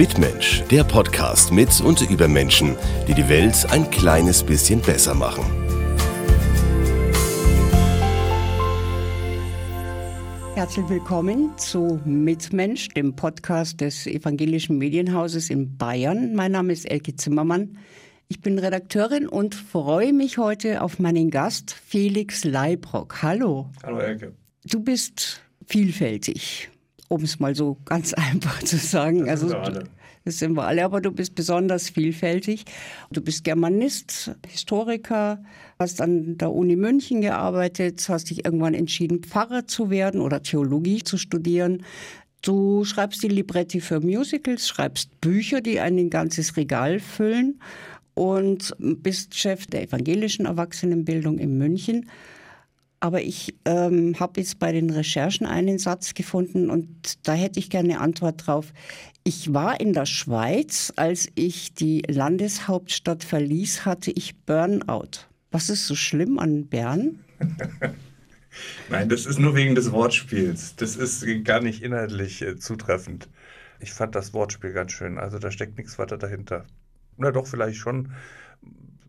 Mitmensch, der Podcast mit und über Menschen, die die Welt ein kleines bisschen besser machen. Herzlich willkommen zu Mitmensch, dem Podcast des Evangelischen Medienhauses in Bayern. Mein Name ist Elke Zimmermann. Ich bin Redakteurin und freue mich heute auf meinen Gast Felix Leibrock. Hallo. Hallo Elke. Du bist vielfältig um es mal so ganz einfach zu sagen. Das also, sind wir alle. Das sind wir alle, aber du bist besonders vielfältig. Du bist Germanist, Historiker, hast an der Uni München gearbeitet, hast dich irgendwann entschieden, Pfarrer zu werden oder Theologie zu studieren. Du schreibst die Libretti für Musicals, schreibst Bücher, die ein ganzes Regal füllen und bist Chef der evangelischen Erwachsenenbildung in München. Aber ich ähm, habe jetzt bei den Recherchen einen Satz gefunden und da hätte ich gerne eine Antwort drauf. Ich war in der Schweiz, als ich die Landeshauptstadt verließ, hatte ich Burnout. Was ist so schlimm an Bern? Nein, das ist nur wegen des Wortspiels. Das ist gar nicht inhaltlich äh, zutreffend. Ich fand das Wortspiel ganz schön. Also da steckt nichts weiter dahinter. Na doch, vielleicht schon.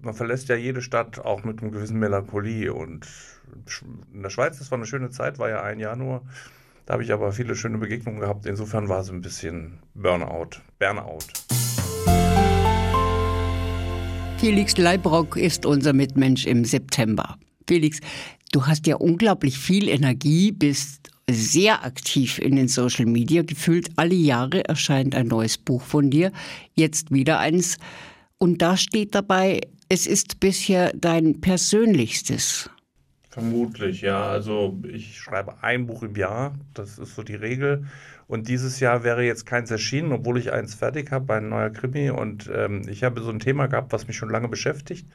Man verlässt ja jede Stadt auch mit einem gewissen Melancholie und in der Schweiz, das war eine schöne Zeit, war ja ein Jahr nur. Da habe ich aber viele schöne Begegnungen gehabt. Insofern war es ein bisschen Burnout, Burnout. Felix Leibrock ist unser Mitmensch im September. Felix, du hast ja unglaublich viel Energie, bist sehr aktiv in den Social Media. Gefühlt alle Jahre erscheint ein neues Buch von dir, jetzt wieder eins. Und da steht dabei, es ist bisher dein persönlichstes. Vermutlich, ja. Also ich schreibe ein Buch im Jahr, das ist so die Regel. Und dieses Jahr wäre jetzt keins erschienen, obwohl ich eins fertig habe, ein neuer Krimi. Und ähm, ich habe so ein Thema gehabt, was mich schon lange beschäftigt.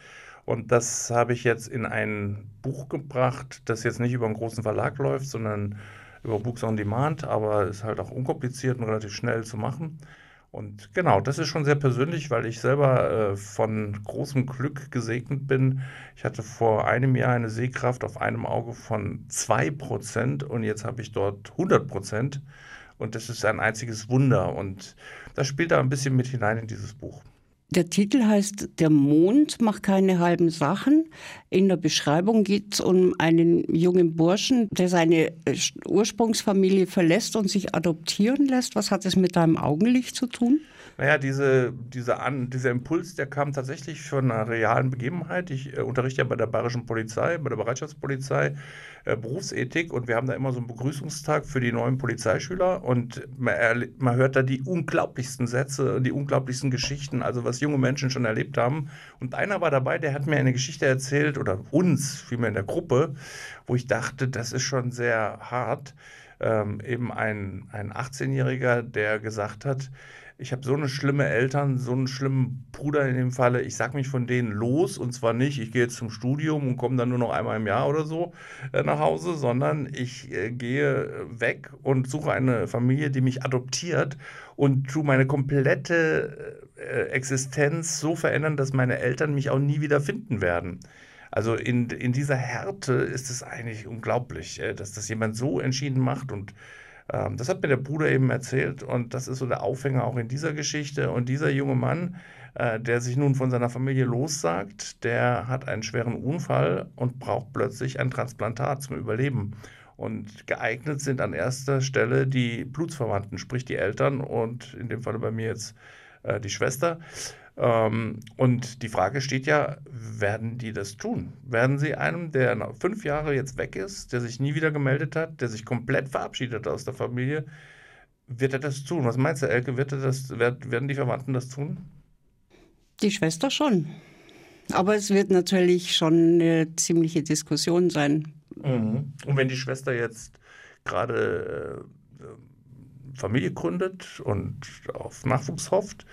Und das habe ich jetzt in ein Buch gebracht, das jetzt nicht über einen großen Verlag läuft, sondern über Books on Demand, aber ist halt auch unkompliziert und relativ schnell zu machen. Und genau, das ist schon sehr persönlich, weil ich selber äh, von großem Glück gesegnet bin. Ich hatte vor einem Jahr eine Sehkraft auf einem Auge von 2% und jetzt habe ich dort 100%. Und das ist ein einziges Wunder. Und das spielt da ein bisschen mit hinein in dieses Buch. Der Titel heißt Der Mond macht keine halben Sachen. In der Beschreibung geht es um einen jungen Burschen, der seine äh, Ursprungsfamilie verlässt und sich adoptieren lässt. Was hat es mit deinem Augenlicht zu tun? Naja, diese, diese An, dieser Impuls, der kam tatsächlich von einer realen Begebenheit. Ich äh, unterrichte ja bei der Bayerischen Polizei, bei der Bereitschaftspolizei äh, Berufsethik und wir haben da immer so einen Begrüßungstag für die neuen Polizeischüler und man, man hört da die unglaublichsten Sätze die unglaublichsten Geschichten, also was junge Menschen schon erlebt haben. Und einer war dabei, der hat mir eine Geschichte erzählt oder uns, vielmehr in der Gruppe, wo ich dachte, das ist schon sehr hart. Ähm, eben ein, ein 18-Jähriger, der gesagt hat, ich habe so eine schlimme Eltern, so einen schlimmen Bruder in dem Falle. Ich sag mich von denen los und zwar nicht, ich gehe jetzt zum Studium und komme dann nur noch einmal im Jahr oder so äh, nach Hause, sondern ich äh, gehe weg und suche eine Familie, die mich adoptiert und tue meine komplette äh, Existenz so verändern, dass meine Eltern mich auch nie wieder finden werden. Also in, in dieser Härte ist es eigentlich unglaublich, äh, dass das jemand so entschieden macht und ähm, das hat mir der Bruder eben erzählt und das ist so der Aufhänger auch in dieser Geschichte. Und dieser junge Mann, äh, der sich nun von seiner Familie lossagt, der hat einen schweren Unfall und braucht plötzlich ein Transplantat zum Überleben. Und geeignet sind an erster Stelle die Blutsverwandten, sprich die Eltern und in dem Falle bei mir jetzt äh, die Schwester. Ähm, und die Frage steht ja, werden die das tun? Werden sie einem, der fünf Jahre jetzt weg ist, der sich nie wieder gemeldet hat, der sich komplett verabschiedet aus der Familie, wird er das tun? Was meinst du, Elke? Wird er das, werden die Verwandten das tun? Die Schwester schon. Aber es wird natürlich schon eine ziemliche Diskussion sein. Mhm. Und wenn die Schwester jetzt gerade äh, Familie gründet und auf Nachwuchs hofft,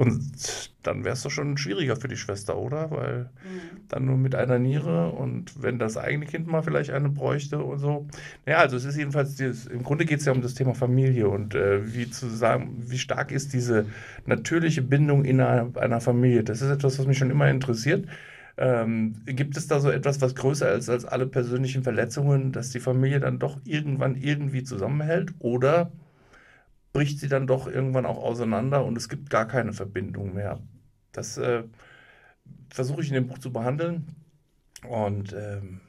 und dann wäre es doch schon schwieriger für die Schwester, oder? Weil mhm. dann nur mit einer Niere und wenn das eigene Kind mal vielleicht eine bräuchte und so. Ja, also es ist jedenfalls, dieses, im Grunde geht es ja um das Thema Familie und äh, wie zu sagen, wie stark ist diese natürliche Bindung innerhalb einer Familie. Das ist etwas, was mich schon immer interessiert. Ähm, gibt es da so etwas, was größer ist als alle persönlichen Verletzungen, dass die Familie dann doch irgendwann irgendwie zusammenhält? Oder bricht sie dann doch irgendwann auch auseinander und es gibt gar keine Verbindung mehr. Das äh, versuche ich in dem Buch zu behandeln. Und ähm,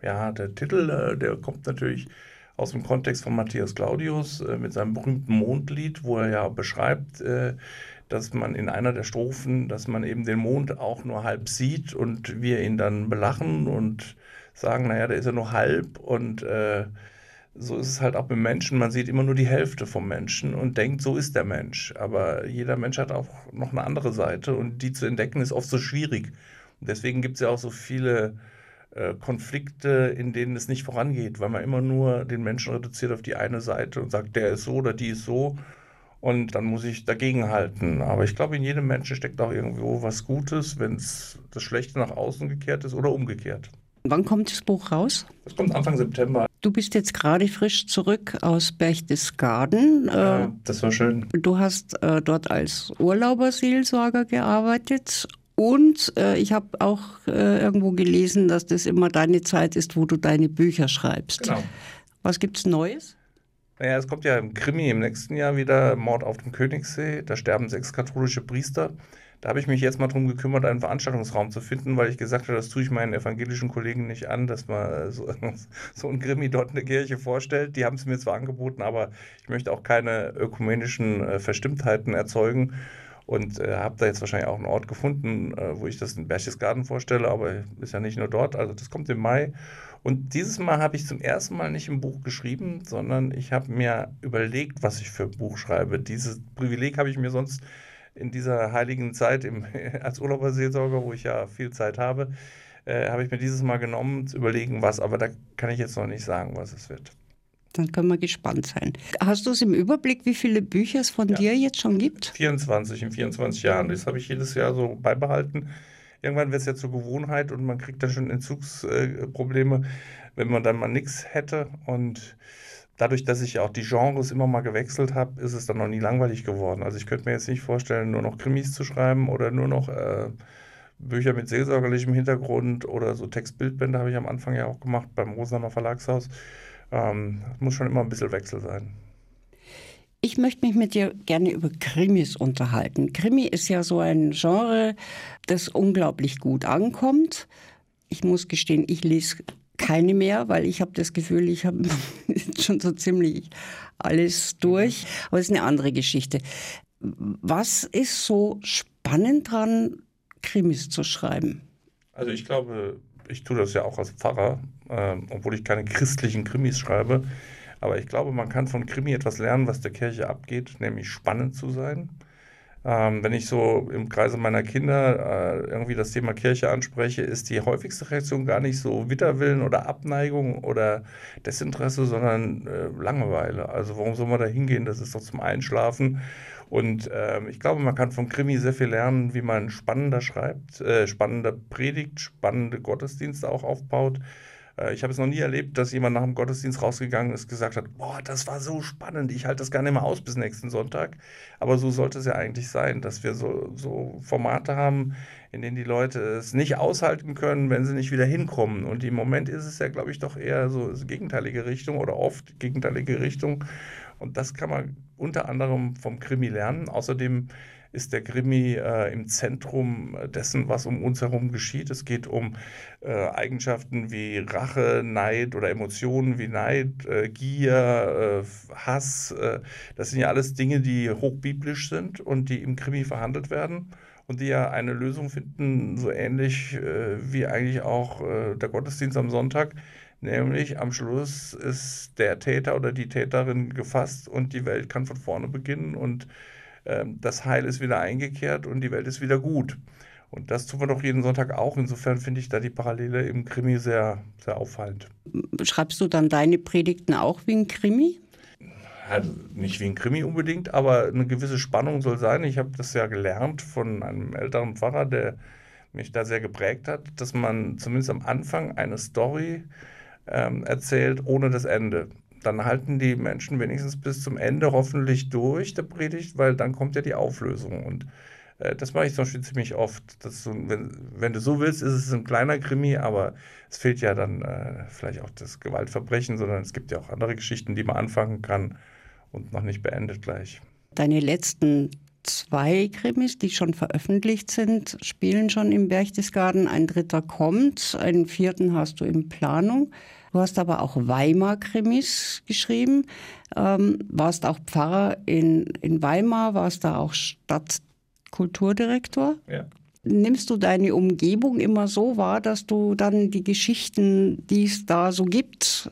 ja, der Titel, äh, der kommt natürlich aus dem Kontext von Matthias Claudius äh, mit seinem berühmten Mondlied, wo er ja beschreibt, äh, dass man in einer der Strophen, dass man eben den Mond auch nur halb sieht und wir ihn dann belachen und sagen, naja, der ist ja nur halb und äh, so ist es halt auch beim Menschen. Man sieht immer nur die Hälfte vom Menschen und denkt, so ist der Mensch. Aber jeder Mensch hat auch noch eine andere Seite und die zu entdecken ist oft so schwierig. Und deswegen gibt es ja auch so viele äh, Konflikte, in denen es nicht vorangeht, weil man immer nur den Menschen reduziert auf die eine Seite und sagt, der ist so oder die ist so. Und dann muss ich dagegen halten. Aber ich glaube, in jedem Menschen steckt auch irgendwo was Gutes, wenn es das Schlechte nach außen gekehrt ist oder umgekehrt. Wann kommt das Buch raus? Das kommt Anfang September. Du bist jetzt gerade frisch zurück aus Berchtesgaden. Ja, äh, das war schön. Du hast äh, dort als Urlauberseelsorger gearbeitet und äh, ich habe auch äh, irgendwo gelesen, dass das immer deine Zeit ist, wo du deine Bücher schreibst. Genau. Was gibt's Neues? Naja, es kommt ja im Krimi im nächsten Jahr wieder Mord auf dem Königssee. Da sterben sechs katholische Priester. Da habe ich mich jetzt mal darum gekümmert, einen Veranstaltungsraum zu finden, weil ich gesagt habe, das tue ich meinen evangelischen Kollegen nicht an, dass man so, so ein Krimi dort in der Kirche vorstellt. Die haben es mir zwar angeboten, aber ich möchte auch keine ökumenischen äh, Verstimmtheiten erzeugen und äh, habe da jetzt wahrscheinlich auch einen Ort gefunden, äh, wo ich das in Berchtesgaden vorstelle, aber ist ja nicht nur dort. Also das kommt im Mai. Und dieses Mal habe ich zum ersten Mal nicht ein Buch geschrieben, sondern ich habe mir überlegt, was ich für ein Buch schreibe. Dieses Privileg habe ich mir sonst in dieser heiligen Zeit im, als Urlauberseelsorger, wo ich ja viel Zeit habe, äh, habe ich mir dieses Mal genommen, zu überlegen, was, aber da kann ich jetzt noch nicht sagen, was es wird. Dann können wir gespannt sein. Hast du es im Überblick, wie viele Bücher es von ja. dir jetzt schon gibt? 24 in 24 Jahren. Das habe ich jedes Jahr so beibehalten irgendwann wird es ja zur Gewohnheit und man kriegt dann schon Entzugsprobleme, wenn man dann mal nichts hätte. Und dadurch, dass ich auch die Genres immer mal gewechselt habe, ist es dann noch nie langweilig geworden. Also ich könnte mir jetzt nicht vorstellen, nur noch Krimis zu schreiben oder nur noch äh, Bücher mit seelsorgerlichem Hintergrund oder so Textbildbände habe ich am Anfang ja auch gemacht beim Rosaner Verlagshaus. Ähm, muss schon immer ein bisschen Wechsel sein. Ich möchte mich mit dir gerne über Krimis unterhalten. Krimi ist ja so ein Genre, das unglaublich gut ankommt. Ich muss gestehen, ich lese keine mehr, weil ich habe das Gefühl, ich habe schon so ziemlich alles durch. Aber es ist eine andere Geschichte. Was ist so spannend dran, Krimis zu schreiben? Also ich glaube, ich tue das ja auch als Pfarrer, äh, obwohl ich keine christlichen Krimis schreibe. Aber ich glaube, man kann von Krimi etwas lernen, was der Kirche abgeht, nämlich spannend zu sein. Ähm, wenn ich so im Kreise meiner Kinder äh, irgendwie das Thema Kirche anspreche, ist die häufigste Reaktion gar nicht so Widerwillen oder Abneigung oder Desinteresse, sondern äh, Langeweile. Also warum soll man da hingehen? Das ist doch zum Einschlafen. Und äh, ich glaube, man kann von Krimi sehr viel lernen, wie man spannender schreibt, äh, spannender predigt, spannende Gottesdienste auch aufbaut. Äh, ich habe es noch nie erlebt, dass jemand nach dem Gottesdienst rausgegangen ist, gesagt hat, boah, das war so spannend, ich halte das gar nicht mehr aus bis nächsten Sonntag. Aber so sollte es ja eigentlich sein, dass wir so, so Formate haben, in denen die Leute es nicht aushalten können, wenn sie nicht wieder hinkommen. Und im Moment ist es ja, glaube ich, doch eher so gegenteilige Richtung oder oft gegenteilige Richtung. Und das kann man unter anderem vom Krimi lernen. Außerdem ist der Krimi äh, im Zentrum dessen, was um uns herum geschieht. Es geht um äh, Eigenschaften wie Rache, Neid oder Emotionen wie Neid, äh, Gier, äh, Hass. Äh, das sind ja alles Dinge, die hochbiblisch sind und die im Krimi verhandelt werden und die ja eine Lösung finden, so ähnlich äh, wie eigentlich auch der Gottesdienst am Sonntag. Nämlich am Schluss ist der Täter oder die Täterin gefasst und die Welt kann von vorne beginnen und das Heil ist wieder eingekehrt und die Welt ist wieder gut. Und das tun wir doch jeden Sonntag auch. Insofern finde ich da die Parallele im Krimi sehr, sehr auffallend. Schreibst du dann deine Predigten auch wie ein Krimi? Also nicht wie ein Krimi unbedingt, aber eine gewisse Spannung soll sein. Ich habe das ja gelernt von einem älteren Pfarrer, der mich da sehr geprägt hat, dass man zumindest am Anfang eine Story ähm, erzählt ohne das Ende dann halten die Menschen wenigstens bis zum Ende hoffentlich durch der Predigt, weil dann kommt ja die Auflösung. Und äh, das mache ich zum Beispiel ziemlich oft. Dass du, wenn, wenn, du so willst, ist es ein kleiner Krimi, aber es fehlt ja dann äh, vielleicht auch das Gewaltverbrechen, sondern es gibt ja auch andere Geschichten, die man anfangen kann. und noch nicht beendet gleich. Deine letzten zwei Krimis, die schon veröffentlicht sind, spielen schon im Berchtesgaden. Ein dritter kommt, einen vierten hast du in Planung. Du hast aber auch Weimar-Krimis geschrieben, ähm, warst auch Pfarrer in, in Weimar, warst da auch Stadtkulturdirektor. Ja. Nimmst du deine Umgebung immer so wahr, dass du dann die Geschichten, die es da so gibt,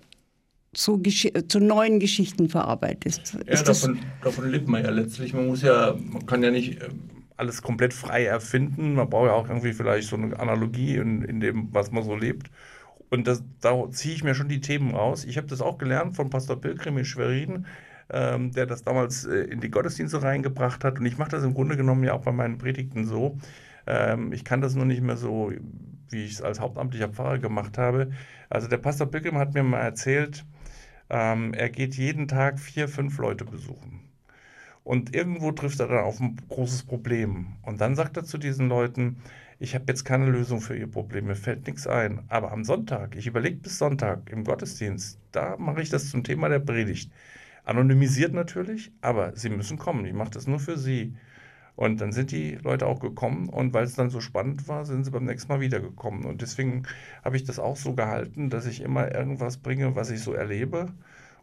zu, zu, neuen Geschichten verarbeitest. Ja, davon, davon, lebt man ja letztlich. Man muss ja, man kann ja nicht ähm, alles komplett frei erfinden. Man braucht ja auch irgendwie vielleicht so eine Analogie in, in dem, was man so lebt. Und das, da ziehe ich mir schon die Themen raus. Ich habe das auch gelernt von Pastor Pilgrim in Schwerin, ähm, der das damals äh, in die Gottesdienste reingebracht hat. Und ich mache das im Grunde genommen ja auch bei meinen Predigten so. Ähm, ich kann das nur nicht mehr so, wie ich es als hauptamtlicher Pfarrer gemacht habe. Also der Pastor Pilgrim hat mir mal erzählt, ähm, er geht jeden Tag vier, fünf Leute besuchen. Und irgendwo trifft er dann auf ein großes Problem. Und dann sagt er zu diesen Leuten, ich habe jetzt keine Lösung für ihr Problem, mir fällt nichts ein. Aber am Sonntag, ich überlege bis Sonntag im Gottesdienst, da mache ich das zum Thema der Predigt. Anonymisiert natürlich, aber sie müssen kommen. Ich mache das nur für sie. Und dann sind die Leute auch gekommen und weil es dann so spannend war, sind sie beim nächsten Mal wiedergekommen. Und deswegen habe ich das auch so gehalten, dass ich immer irgendwas bringe, was ich so erlebe.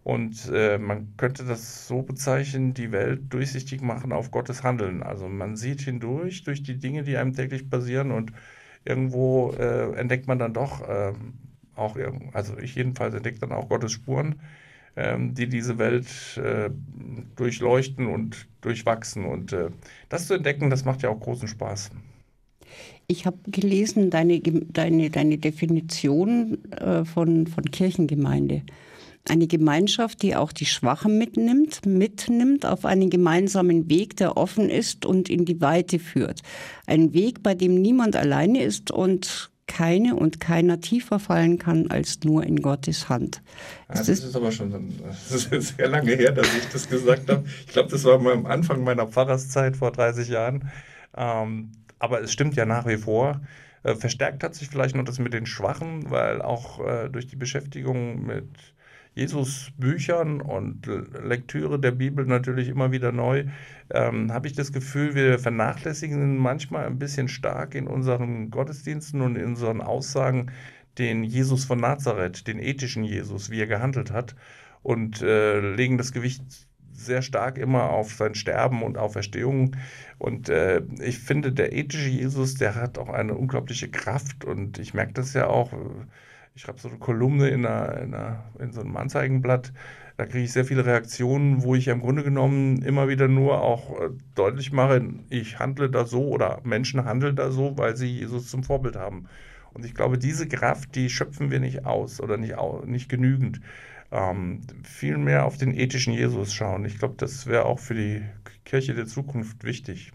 Und äh, man könnte das so bezeichnen, die Welt durchsichtig machen auf Gottes Handeln. Also man sieht hindurch durch die Dinge, die einem täglich passieren und irgendwo äh, entdeckt man dann doch äh, auch, also ich jedenfalls entdecke dann auch Gottes Spuren ähm, die diese Welt äh, durchleuchten und durchwachsen. Und äh, das zu entdecken, das macht ja auch großen Spaß. Ich habe gelesen, deine, deine, deine Definition äh, von, von Kirchengemeinde. Eine Gemeinschaft, die auch die Schwachen mitnimmt, mitnimmt auf einen gemeinsamen Weg, der offen ist und in die Weite führt. Ein Weg, bei dem niemand alleine ist und keine und keiner tiefer fallen kann als nur in Gottes Hand. Ja, das, ist, ist aber schon sehr lange her, dass ich das gesagt habe. Ich glaube, das war am Anfang meiner Pfarrerszeit vor 30 Jahren. Ähm, aber es stimmt ja nach wie vor. Äh, verstärkt hat sich vielleicht noch das mit den Schwachen, weil auch äh, durch die Beschäftigung mit Jesus Büchern und Lektüre der Bibel natürlich immer wieder neu, ähm, habe ich das Gefühl, wir vernachlässigen manchmal ein bisschen stark in unseren Gottesdiensten und in unseren Aussagen den Jesus von Nazareth, den ethischen Jesus, wie er gehandelt hat und äh, legen das Gewicht sehr stark immer auf sein Sterben und Auferstehung. Und äh, ich finde, der ethische Jesus, der hat auch eine unglaubliche Kraft. Und ich merke das ja auch, ich schreibe so eine Kolumne in, einer, in, einer, in so einem Anzeigenblatt. Da kriege ich sehr viele Reaktionen, wo ich im Grunde genommen immer wieder nur auch äh, deutlich mache, ich handle da so oder Menschen handeln da so, weil sie Jesus zum Vorbild haben. Und ich glaube, diese Kraft, die schöpfen wir nicht aus oder nicht, nicht genügend. Ähm, viel mehr auf den ethischen Jesus schauen. Ich glaube, das wäre auch für die Kirche der Zukunft wichtig.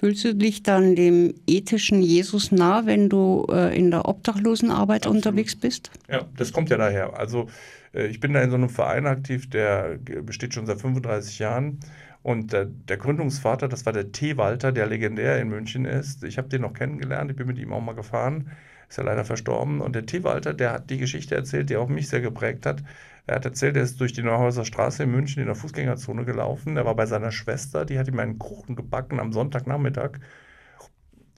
Fühlst du dich dann dem ethischen Jesus nah, wenn du äh, in der Obdachlosenarbeit Absolut. unterwegs bist? Ja, das kommt ja daher. Also äh, ich bin da in so einem Verein aktiv, der besteht schon seit 35 Jahren. Und der, der Gründungsvater, das war der T. Walter, der legendär in München ist. Ich habe den noch kennengelernt, ich bin mit ihm auch mal gefahren. Ist ja leider verstorben. Und der T. Walter, der hat die Geschichte erzählt, die auch mich sehr geprägt hat. Er hat erzählt, er ist durch die Neuhauser Straße in München in der Fußgängerzone gelaufen. Er war bei seiner Schwester, die hat ihm einen Kuchen gebacken am Sonntagnachmittag.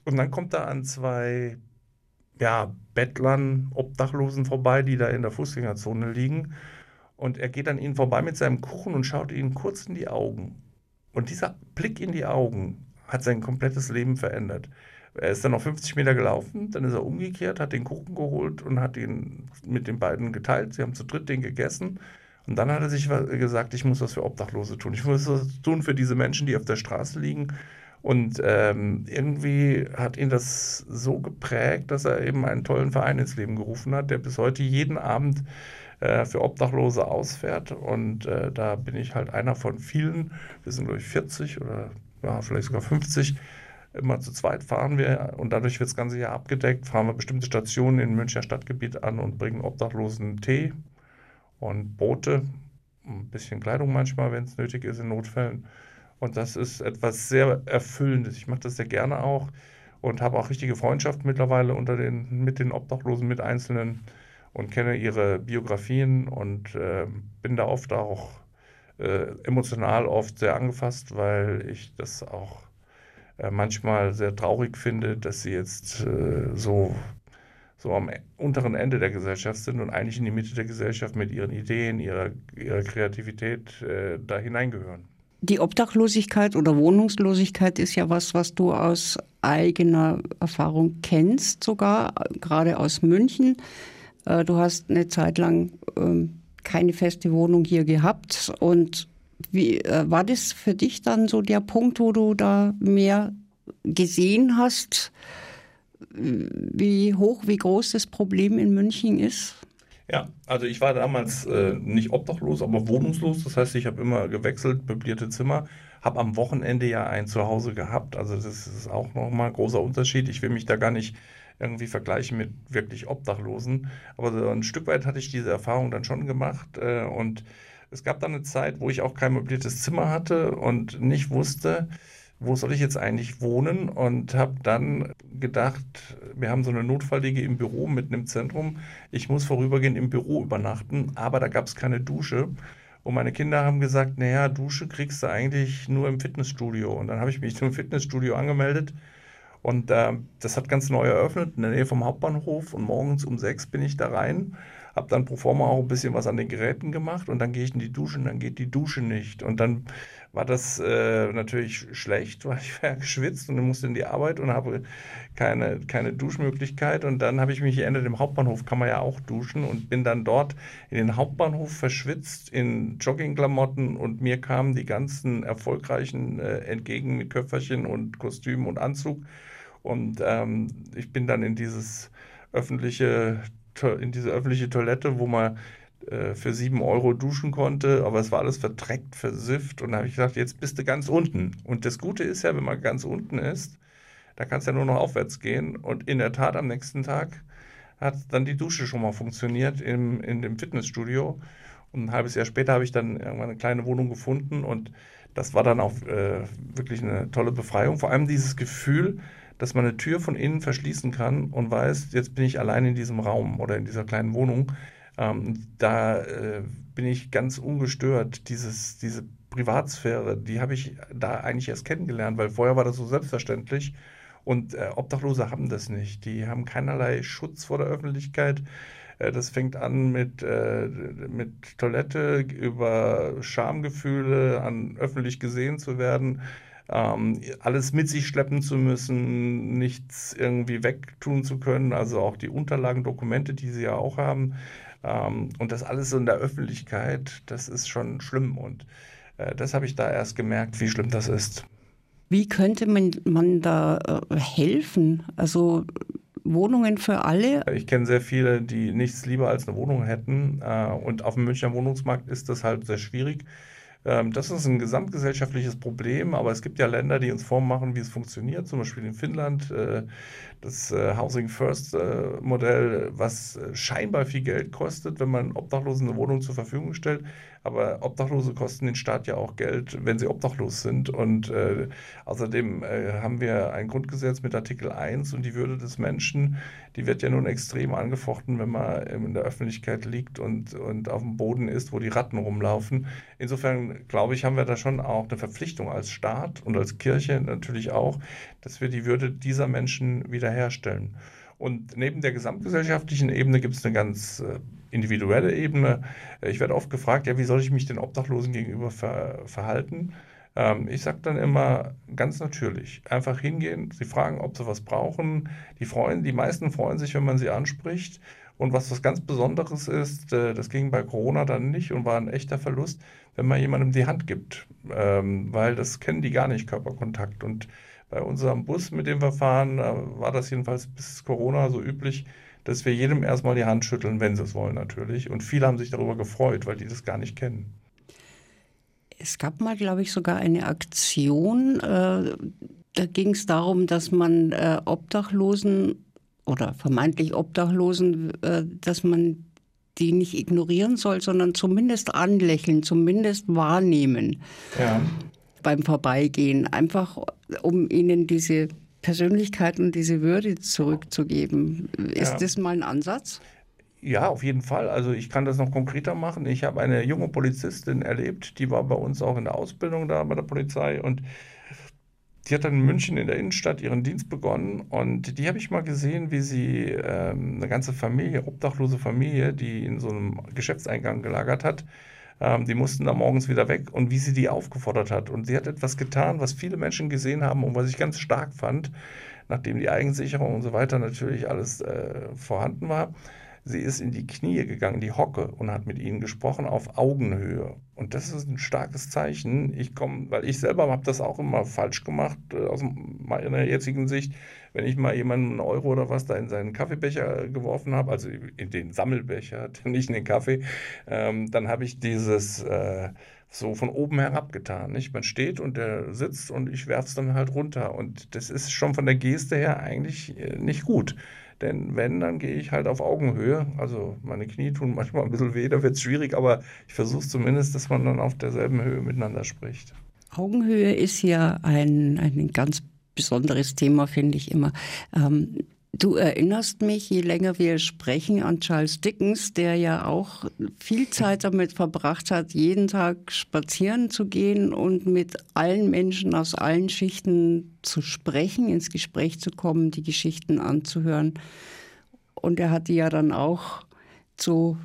Und dann kommt er an zwei ja, Bettlern, Obdachlosen vorbei, die da in der Fußgängerzone liegen. Und er geht an ihnen vorbei mit seinem Kuchen und schaut ihnen kurz in die Augen. Und dieser Blick in die Augen hat sein komplettes Leben verändert. Er ist dann noch 50 Meter gelaufen, dann ist er umgekehrt, hat den Kuchen geholt und hat ihn mit den beiden geteilt. Sie haben zu dritt den gegessen. Und dann hat er sich gesagt, ich muss was für Obdachlose tun. Ich muss was tun für diese Menschen, die auf der Straße liegen. Und ähm, irgendwie hat ihn das so geprägt, dass er eben einen tollen Verein ins Leben gerufen hat, der bis heute jeden Abend äh, für Obdachlose ausfährt. Und äh, da bin ich halt einer von vielen. Wir sind, glaube ich, 40 oder ja, vielleicht sogar 50 Immer zu zweit fahren wir und dadurch wird das ganze Jahr abgedeckt. Fahren wir bestimmte Stationen im Münchner Stadtgebiet an und bringen Obdachlosen Tee und Boote, ein bisschen Kleidung manchmal, wenn es nötig ist in Notfällen. Und das ist etwas sehr Erfüllendes. Ich mache das sehr gerne auch und habe auch richtige Freundschaft mittlerweile unter den, mit den Obdachlosen, mit Einzelnen und kenne ihre Biografien und äh, bin da oft auch äh, emotional oft sehr angefasst, weil ich das auch manchmal sehr traurig finde, dass sie jetzt äh, so, so am unteren Ende der Gesellschaft sind und eigentlich in die Mitte der Gesellschaft mit ihren Ideen, ihrer, ihrer Kreativität äh, da hineingehören. Die Obdachlosigkeit oder Wohnungslosigkeit ist ja was, was du aus eigener Erfahrung kennst, sogar gerade aus München. Äh, du hast eine Zeit lang ähm, keine feste Wohnung hier gehabt und wie äh, war das für dich dann so der Punkt, wo du da mehr gesehen hast, wie hoch, wie groß das Problem in München ist? Ja, also ich war damals äh, nicht obdachlos, aber wohnungslos. Das heißt, ich habe immer gewechselt, möblierte Zimmer, habe am Wochenende ja ein Zuhause gehabt. Also das ist auch nochmal ein großer Unterschied. Ich will mich da gar nicht irgendwie vergleichen mit wirklich Obdachlosen. Aber so ein Stück weit hatte ich diese Erfahrung dann schon gemacht äh, und es gab dann eine Zeit, wo ich auch kein möbliertes Zimmer hatte und nicht wusste, wo soll ich jetzt eigentlich wohnen und habe dann gedacht, wir haben so eine Notfallliege im Büro mitten im Zentrum. Ich muss vorübergehend im Büro übernachten, aber da gab es keine Dusche. Und meine Kinder haben gesagt, naja, Dusche kriegst du eigentlich nur im Fitnessstudio. Und dann habe ich mich zum Fitnessstudio angemeldet und äh, das hat ganz neu eröffnet in der Nähe vom Hauptbahnhof. Und morgens um sechs bin ich da rein habe dann pro forma auch ein bisschen was an den Geräten gemacht und dann gehe ich in die Dusche und dann geht die Dusche nicht. Und dann war das äh, natürlich schlecht, weil ich war geschwitzt und musste in die Arbeit und habe keine, keine Duschmöglichkeit. Und dann habe ich mich Ende dem Hauptbahnhof, kann man ja auch duschen und bin dann dort in den Hauptbahnhof verschwitzt in Joggingklamotten und mir kamen die ganzen Erfolgreichen äh, entgegen mit Köfferchen und Kostüm und Anzug. Und ähm, ich bin dann in dieses öffentliche in diese öffentliche Toilette, wo man äh, für sieben Euro duschen konnte, aber es war alles verdreckt, versifft. Und da habe ich gedacht, jetzt bist du ganz unten. Und das Gute ist ja, wenn man ganz unten ist, da kannst du ja nur noch aufwärts gehen. Und in der Tat am nächsten Tag hat dann die Dusche schon mal funktioniert im, in dem Fitnessstudio. Und ein halbes Jahr später habe ich dann irgendwann eine kleine Wohnung gefunden und das war dann auch äh, wirklich eine tolle Befreiung. Vor allem dieses Gefühl, dass man eine Tür von innen verschließen kann und weiß, jetzt bin ich allein in diesem Raum oder in dieser kleinen Wohnung. Ähm, da äh, bin ich ganz ungestört. Dieses, diese Privatsphäre, die habe ich da eigentlich erst kennengelernt, weil vorher war das so selbstverständlich. Und äh, Obdachlose haben das nicht. Die haben keinerlei Schutz vor der Öffentlichkeit. Äh, das fängt an mit, äh, mit Toilette, über Schamgefühle, an öffentlich gesehen zu werden ähm, alles mit sich schleppen zu müssen, nichts irgendwie wegtun zu können, also auch die Unterlagen, Dokumente, die sie ja auch haben. Ähm, und das alles so in der Öffentlichkeit, das ist schon schlimm. Und äh, das habe ich da erst gemerkt, wie schlimm das ist. Wie könnte man, man da äh, helfen? Also Wohnungen für alle? Ich kenne sehr viele, die nichts lieber als eine Wohnung hätten. Äh, und auf dem Münchner Wohnungsmarkt ist das halt sehr schwierig. Ähm, das ist ein gesamtgesellschaftliches Problem, aber es gibt ja Länder, die uns vormachen, wie es funktioniert, zum Beispiel in Finnland äh, das äh, Housing First äh, Modell, was scheinbar viel Geld kostet, wenn man Obdachlosen eine Wohnung zur Verfügung stellt. Aber Obdachlose kosten den Staat ja auch Geld, wenn sie obdachlos sind. Und äh, außerdem äh, haben wir ein Grundgesetz mit Artikel 1 und die Würde des Menschen, die wird ja nun extrem angefochten, wenn man in der Öffentlichkeit liegt und, und auf dem Boden ist, wo die Ratten rumlaufen. Insofern glaube ich, haben wir da schon auch eine Verpflichtung als Staat und als Kirche natürlich auch, dass wir die Würde dieser Menschen wiederherstellen. Und neben der gesamtgesellschaftlichen Ebene gibt es eine ganz äh, individuelle Ebene. Äh, ich werde oft gefragt, ja, wie soll ich mich den Obdachlosen gegenüber ver verhalten? Ähm, ich sage dann immer ganz natürlich, einfach hingehen, sie fragen, ob sie was brauchen. Die freuen, die meisten freuen sich, wenn man sie anspricht. Und was was ganz Besonderes ist, äh, das ging bei Corona dann nicht und war ein echter Verlust, wenn man jemandem die Hand gibt, ähm, weil das kennen die gar nicht, Körperkontakt. Und bei unserem Bus, mit dem wir fahren, war das jedenfalls bis Corona so üblich, dass wir jedem erstmal die Hand schütteln, wenn sie es wollen natürlich. Und viele haben sich darüber gefreut, weil die das gar nicht kennen. Es gab mal, glaube ich, sogar eine Aktion. Äh, da ging es darum, dass man äh, Obdachlosen oder vermeintlich Obdachlosen, äh, dass man die nicht ignorieren soll, sondern zumindest anlächeln, zumindest wahrnehmen ja. Beim Vorbeigehen. Einfach um ihnen diese Persönlichkeit und diese Würde zurückzugeben. Ist ja. das mal ein Ansatz? Ja, auf jeden Fall. Also ich kann das noch konkreter machen. Ich habe eine junge Polizistin erlebt, die war bei uns auch in der Ausbildung da bei der Polizei und die hat dann in München in der Innenstadt ihren Dienst begonnen und die habe ich mal gesehen, wie sie ähm, eine ganze Familie, obdachlose Familie, die in so einem Geschäftseingang gelagert hat, ähm, die mussten da morgens wieder weg und wie sie die aufgefordert hat. Und sie hat etwas getan, was viele Menschen gesehen haben und was ich ganz stark fand, nachdem die Eigensicherung und so weiter natürlich alles äh, vorhanden war. Sie ist in die Knie gegangen, die Hocke, und hat mit ihnen gesprochen auf Augenhöhe. Und das ist ein starkes Zeichen. Ich komme, weil ich selber habe das auch immer falsch gemacht, äh, aus meiner jetzigen Sicht. Wenn ich mal jemanden einen Euro oder was da in seinen Kaffeebecher geworfen habe, also in den Sammelbecher, nicht in den Kaffee, ähm, dann habe ich dieses äh, so von oben herab getan. Nicht? Man steht und der sitzt und ich werfe es dann halt runter. Und das ist schon von der Geste her eigentlich äh, nicht gut. Denn wenn, dann gehe ich halt auf Augenhöhe. Also meine Knie tun manchmal ein bisschen weh, da wird es schwierig, aber ich versuche zumindest, dass man dann auf derselben Höhe miteinander spricht. Augenhöhe ist ja ein, ein ganz besonderes Thema, finde ich immer. Ähm, Du erinnerst mich, je länger wir sprechen, an Charles Dickens, der ja auch viel Zeit damit verbracht hat, jeden Tag spazieren zu gehen und mit allen Menschen aus allen Schichten zu sprechen, ins Gespräch zu kommen, die Geschichten anzuhören. Und er hat die ja dann auch zu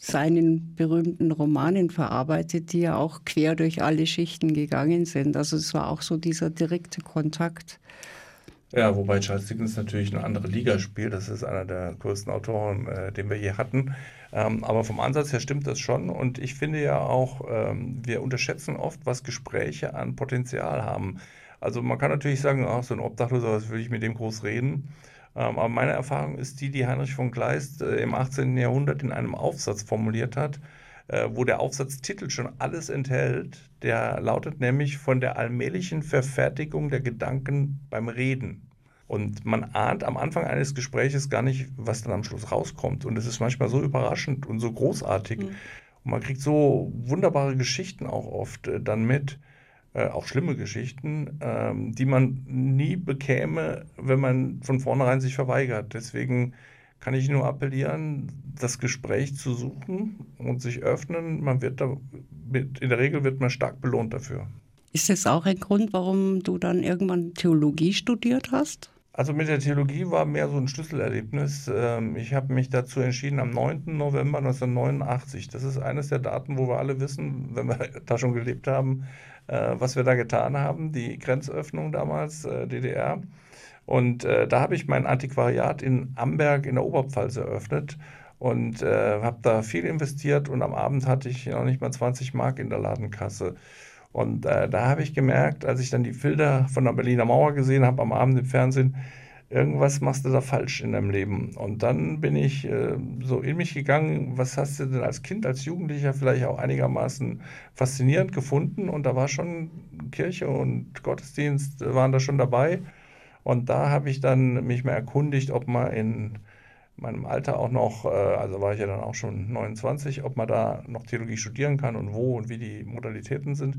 seinen berühmten Romanen verarbeitet, die ja auch quer durch alle Schichten gegangen sind. Also es war auch so dieser direkte Kontakt. Ja, wobei Charles Dickens natürlich eine andere Liga spielt. Das ist einer der größten Autoren, äh, den wir je hatten. Ähm, aber vom Ansatz her stimmt das schon. Und ich finde ja auch, ähm, wir unterschätzen oft, was Gespräche an Potenzial haben. Also man kann natürlich sagen, ach, so ein Obdachloser, was will ich mit dem groß reden? Ähm, aber meine Erfahrung ist die, die Heinrich von Kleist äh, im 18. Jahrhundert in einem Aufsatz formuliert hat äh, wo der Aufsatztitel schon alles enthält. Der lautet nämlich von der allmählichen Verfertigung der Gedanken beim Reden. Und man ahnt am Anfang eines Gespräches gar nicht, was dann am Schluss rauskommt. Und es ist manchmal so überraschend und so großartig. Mhm. Und man kriegt so wunderbare Geschichten auch oft äh, dann mit, äh, auch schlimme Geschichten, ähm, die man nie bekäme, wenn man von vornherein sich verweigert. Deswegen kann ich nur appellieren, das Gespräch zu suchen und sich öffnen. Man wird da, in der Regel wird man stark belohnt dafür. Ist das auch ein Grund, warum du dann irgendwann Theologie studiert hast? Also mit der Theologie war mehr so ein Schlüsselerlebnis. Ähm, ich habe mich dazu entschieden am 9. November 1989. Das ist eines der Daten, wo wir alle wissen, wenn wir da schon gelebt haben, äh, was wir da getan haben. Die Grenzöffnung damals, äh, DDR. Und äh, da habe ich mein Antiquariat in Amberg in der Oberpfalz eröffnet und äh, habe da viel investiert und am Abend hatte ich noch nicht mal 20 Mark in der Ladenkasse. Und äh, da habe ich gemerkt, als ich dann die Bilder von der Berliner Mauer gesehen habe am Abend im Fernsehen, irgendwas machst du da falsch in deinem Leben. Und dann bin ich äh, so in mich gegangen, was hast du denn als Kind, als Jugendlicher vielleicht auch einigermaßen faszinierend gefunden? Und da war schon Kirche und Gottesdienst waren da schon dabei. Und da habe ich dann mich mal erkundigt, ob man in meinem Alter auch noch, äh, also war ich ja dann auch schon 29, ob man da noch Theologie studieren kann und wo und wie die Modalitäten sind.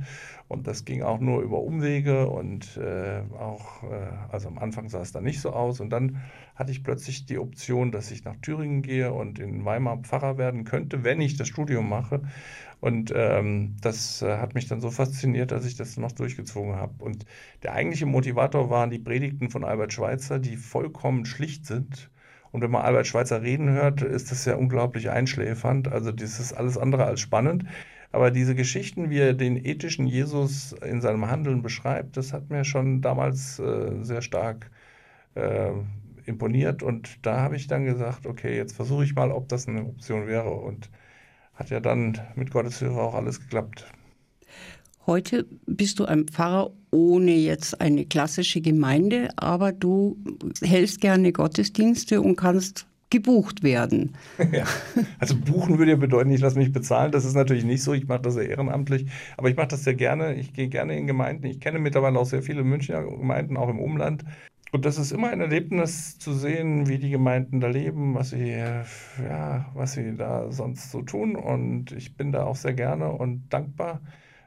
Und das ging auch nur über Umwege und äh, auch, äh, also am Anfang sah es dann nicht so aus. Und dann hatte ich plötzlich die Option, dass ich nach Thüringen gehe und in Weimar Pfarrer werden könnte, wenn ich das Studium mache. Und ähm, das äh, hat mich dann so fasziniert, dass ich das noch durchgezogen habe. Und der eigentliche Motivator waren die Predigten von Albert Schweitzer, die vollkommen schlicht sind. Und wenn man Albert Schweitzer reden hört, ist das ja unglaublich einschläfernd. Also das ist alles andere als spannend. Aber diese Geschichten, wie er den ethischen Jesus in seinem Handeln beschreibt, das hat mir schon damals äh, sehr stark äh, imponiert. Und da habe ich dann gesagt, okay, jetzt versuche ich mal, ob das eine Option wäre. Und hat ja dann mit Gottes Hilfe auch alles geklappt. Heute bist du ein Pfarrer ohne jetzt eine klassische Gemeinde, aber du hältst gerne Gottesdienste und kannst gebucht werden. Ja. Also buchen würde ja bedeuten, ich lasse mich bezahlen. Das ist natürlich nicht so. Ich mache das ja ehrenamtlich, aber ich mache das sehr gerne. Ich gehe gerne in Gemeinden. Ich kenne mittlerweile auch sehr viele Münchner Gemeinden, auch im Umland. Und das ist immer ein Erlebnis zu sehen, wie die Gemeinden da leben, was sie, ja, was sie da sonst so tun. Und ich bin da auch sehr gerne und dankbar,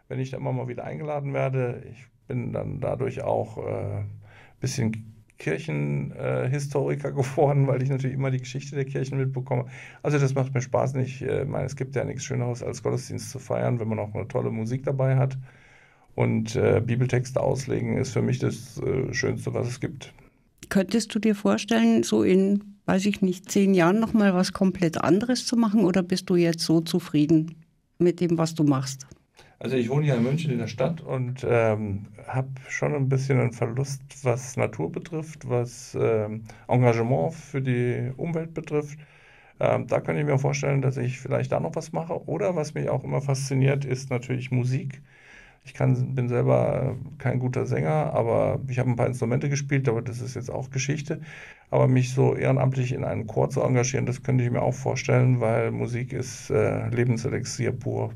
wenn ich da immer mal wieder eingeladen werde. Ich bin dann dadurch auch ein äh, bisschen Kirchenhistoriker äh, geworden, weil ich natürlich immer die Geschichte der Kirchen mitbekomme. Also das macht mir Spaß nicht. Ich meine, es gibt ja nichts Schöneres als Gottesdienst zu feiern, wenn man auch eine tolle Musik dabei hat. Und äh, Bibeltexte auslegen ist für mich das äh, Schönste, was es gibt. Könntest du dir vorstellen, so in, weiß ich nicht, zehn Jahren nochmal was komplett anderes zu machen oder bist du jetzt so zufrieden mit dem, was du machst? Also ich wohne ja in München in der Stadt und ähm, habe schon ein bisschen einen Verlust, was Natur betrifft, was ähm, Engagement für die Umwelt betrifft. Ähm, da kann ich mir vorstellen, dass ich vielleicht da noch was mache. Oder was mich auch immer fasziniert, ist natürlich Musik. Ich kann, bin selber kein guter Sänger, aber ich habe ein paar Instrumente gespielt, aber das ist jetzt auch Geschichte. Aber mich so ehrenamtlich in einen Chor zu engagieren, das könnte ich mir auch vorstellen, weil Musik ist äh, Lebenselixier pur.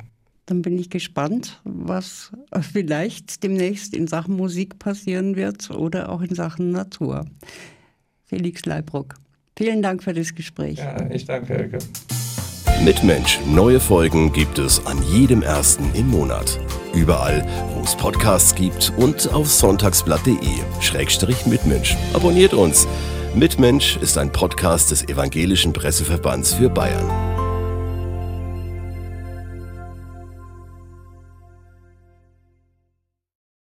Dann bin ich gespannt, was vielleicht demnächst in Sachen Musik passieren wird oder auch in Sachen Natur. Felix Leibruck, vielen Dank für das Gespräch. Ja, ich danke, Elke. Mitmensch, neue Folgen gibt es an jedem ersten im Monat. Überall, wo es Podcasts gibt und auf sonntagsblatt.de-mitmensch. Abonniert uns. Mitmensch ist ein Podcast des Evangelischen Presseverbands für Bayern.